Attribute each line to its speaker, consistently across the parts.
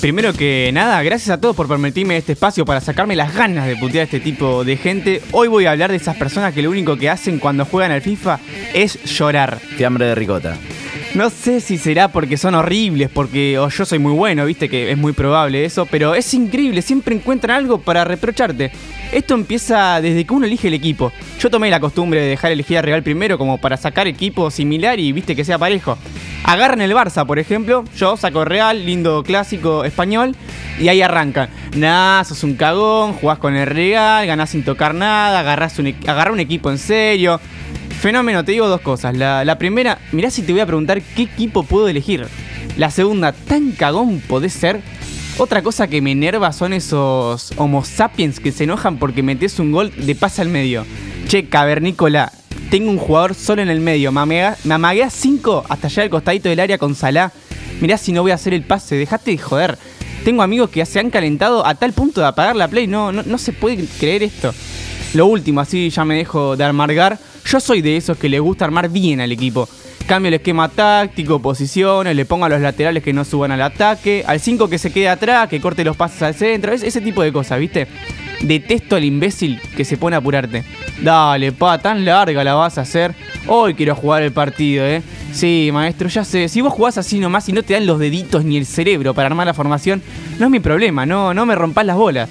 Speaker 1: Primero que nada, gracias a todos por permitirme este espacio para sacarme las ganas de putear a este tipo de gente. Hoy voy a hablar de esas personas que lo único que hacen cuando juegan al FIFA es llorar.
Speaker 2: Fiambre de ricota.
Speaker 1: No sé si será porque son horribles, porque o yo soy muy bueno, viste que es muy probable eso, pero es increíble, siempre encuentran algo para reprocharte. Esto empieza desde que uno elige el equipo. Yo tomé la costumbre de dejar elegir a Real primero como para sacar equipo similar y viste que sea parejo. Agarran el Barça, por ejemplo, yo saco Real, lindo clásico español, y ahí arrancan. Nah, sos un cagón, jugás con el Real, ganás sin tocar nada, agarrás un, agarrá un equipo en serio. Fenómeno, te digo dos cosas. La, primera, mirá si te voy a preguntar qué equipo puedo elegir. La segunda, tan cagón podés ser. Otra cosa que me enerva son esos homo sapiens que se enojan porque metes un gol de pase al medio. Che, cavernícola, tengo un jugador solo en el medio. Me amagué a 5 hasta allá al costadito del área con Salah. Mirá si no voy a hacer el pase, dejate de joder. Tengo amigos que se han calentado a tal punto de apagar la play. No, no, no se puede creer esto. Lo último, así ya me dejo de amargar. Yo soy de esos que les gusta armar bien al equipo. Cambio el esquema táctico, posiciones, le pongo a los laterales que no suban al ataque, al 5 que se quede atrás, que corte los pases al centro, ese tipo de cosas, ¿viste? Detesto al imbécil que se pone a apurarte. Dale, pa, tan larga la vas a hacer. Hoy quiero jugar el partido, ¿eh? Sí, maestro, ya sé. Si vos jugás así nomás y no te dan los deditos ni el cerebro para armar la formación, no es mi problema, no, no me rompas las bolas.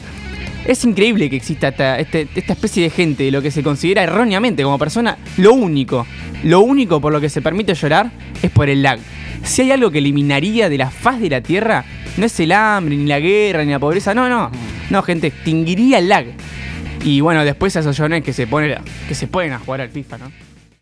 Speaker 1: Es increíble que exista esta, este, esta, especie de gente, de lo que se considera erróneamente como persona, lo único, lo único por lo que se permite llorar es por el lag. Si hay algo que eliminaría de la faz de la Tierra, no es el hambre, ni la guerra, ni la pobreza, no, no. No, gente, extinguiría el lag. Y bueno, después a esos llorones que se, ponen, que se ponen a jugar al FIFA, ¿no?